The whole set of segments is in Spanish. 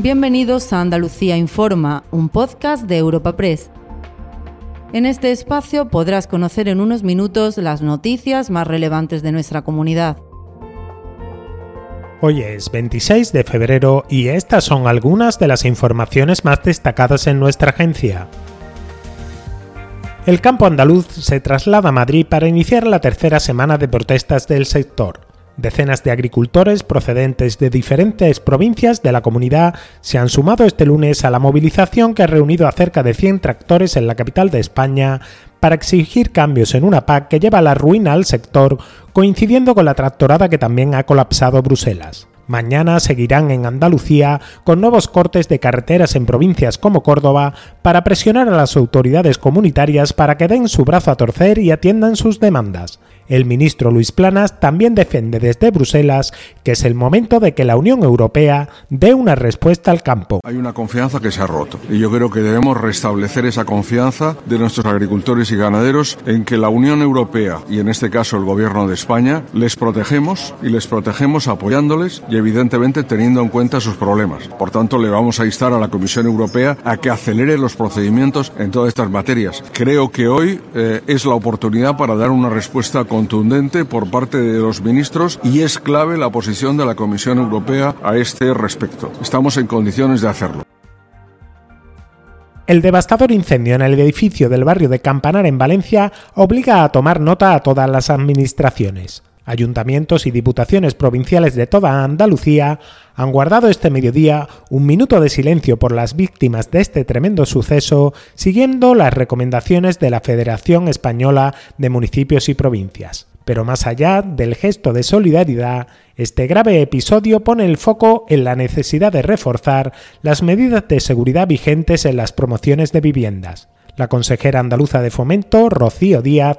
Bienvenidos a Andalucía Informa, un podcast de Europa Press. En este espacio podrás conocer en unos minutos las noticias más relevantes de nuestra comunidad. Hoy es 26 de febrero y estas son algunas de las informaciones más destacadas en nuestra agencia. El campo andaluz se traslada a Madrid para iniciar la tercera semana de protestas del sector. Decenas de agricultores procedentes de diferentes provincias de la comunidad se han sumado este lunes a la movilización que ha reunido a cerca de 100 tractores en la capital de España para exigir cambios en una PAC que lleva a la ruina al sector, coincidiendo con la tractorada que también ha colapsado Bruselas. Mañana seguirán en Andalucía con nuevos cortes de carreteras en provincias como Córdoba para presionar a las autoridades comunitarias para que den su brazo a torcer y atiendan sus demandas. El ministro Luis Planas también defiende desde Bruselas que es el momento de que la Unión Europea dé una respuesta al campo. Hay una confianza que se ha roto y yo creo que debemos restablecer esa confianza de nuestros agricultores y ganaderos en que la Unión Europea y en este caso el Gobierno de España les protegemos y les protegemos apoyándoles y evidentemente teniendo en cuenta sus problemas. Por tanto, le vamos a instar a la Comisión Europea a que acelere los procedimientos en todas estas materias. Creo que hoy eh, es la oportunidad para dar una respuesta con contundente por parte de los ministros y es clave la posición de la Comisión Europea a este respecto. Estamos en condiciones de hacerlo. El devastador incendio en el edificio del barrio de Campanar en Valencia obliga a tomar nota a todas las administraciones. Ayuntamientos y diputaciones provinciales de toda Andalucía han guardado este mediodía un minuto de silencio por las víctimas de este tremendo suceso, siguiendo las recomendaciones de la Federación Española de Municipios y Provincias. Pero más allá del gesto de solidaridad, este grave episodio pone el foco en la necesidad de reforzar las medidas de seguridad vigentes en las promociones de viviendas. La consejera andaluza de Fomento, Rocío Díaz,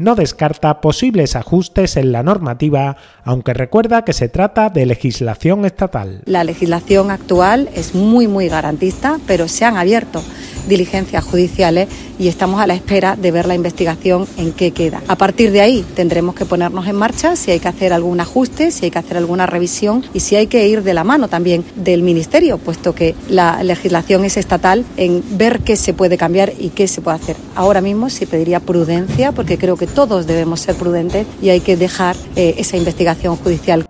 no descarta posibles ajustes en la normativa, aunque recuerda que se trata de legislación estatal. La legislación actual es muy, muy garantista, pero se han abierto diligencias judiciales y estamos a la espera de ver la investigación en qué queda. A partir de ahí tendremos que ponernos en marcha si hay que hacer algún ajuste, si hay que hacer alguna revisión y si hay que ir de la mano también del Ministerio, puesto que la legislación es estatal en ver qué se puede cambiar y qué se puede hacer. Ahora mismo sí pediría prudencia porque creo que todos debemos ser prudentes y hay que dejar eh, esa investigación judicial.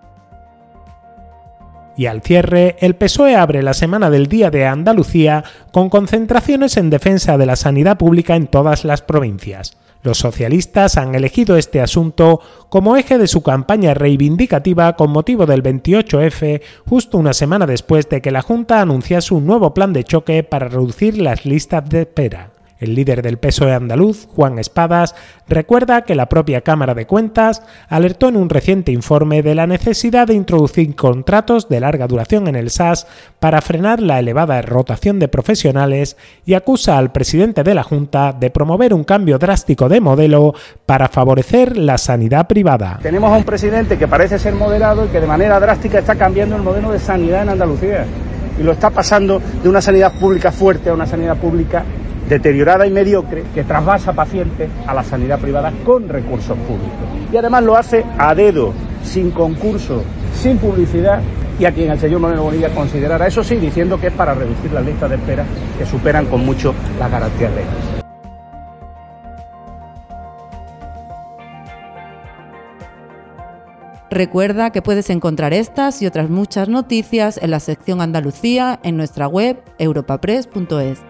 Y al cierre, el PSOE abre la Semana del Día de Andalucía con concentraciones en defensa de la sanidad pública en todas las provincias. Los socialistas han elegido este asunto como eje de su campaña reivindicativa con motivo del 28F, justo una semana después de que la Junta anunciase un nuevo plan de choque para reducir las listas de espera. El líder del PSOE andaluz, Juan Espadas, recuerda que la propia Cámara de Cuentas alertó en un reciente informe de la necesidad de introducir contratos de larga duración en el SAS para frenar la elevada rotación de profesionales y acusa al presidente de la Junta de promover un cambio drástico de modelo para favorecer la sanidad privada. Tenemos a un presidente que parece ser moderado y que de manera drástica está cambiando el modelo de sanidad en Andalucía y lo está pasando de una sanidad pública fuerte a una sanidad pública deteriorada y mediocre que trasvasa pacientes a la sanidad privada con recursos públicos. Y además lo hace a dedo, sin concurso, sin publicidad y a quien el señor Moreno Bonilla considerara, eso sí, diciendo que es para reducir las listas de espera que superan con mucho las garantías legales. Recuerda que puedes encontrar estas y otras muchas noticias en la sección Andalucía en nuestra web europapress.es.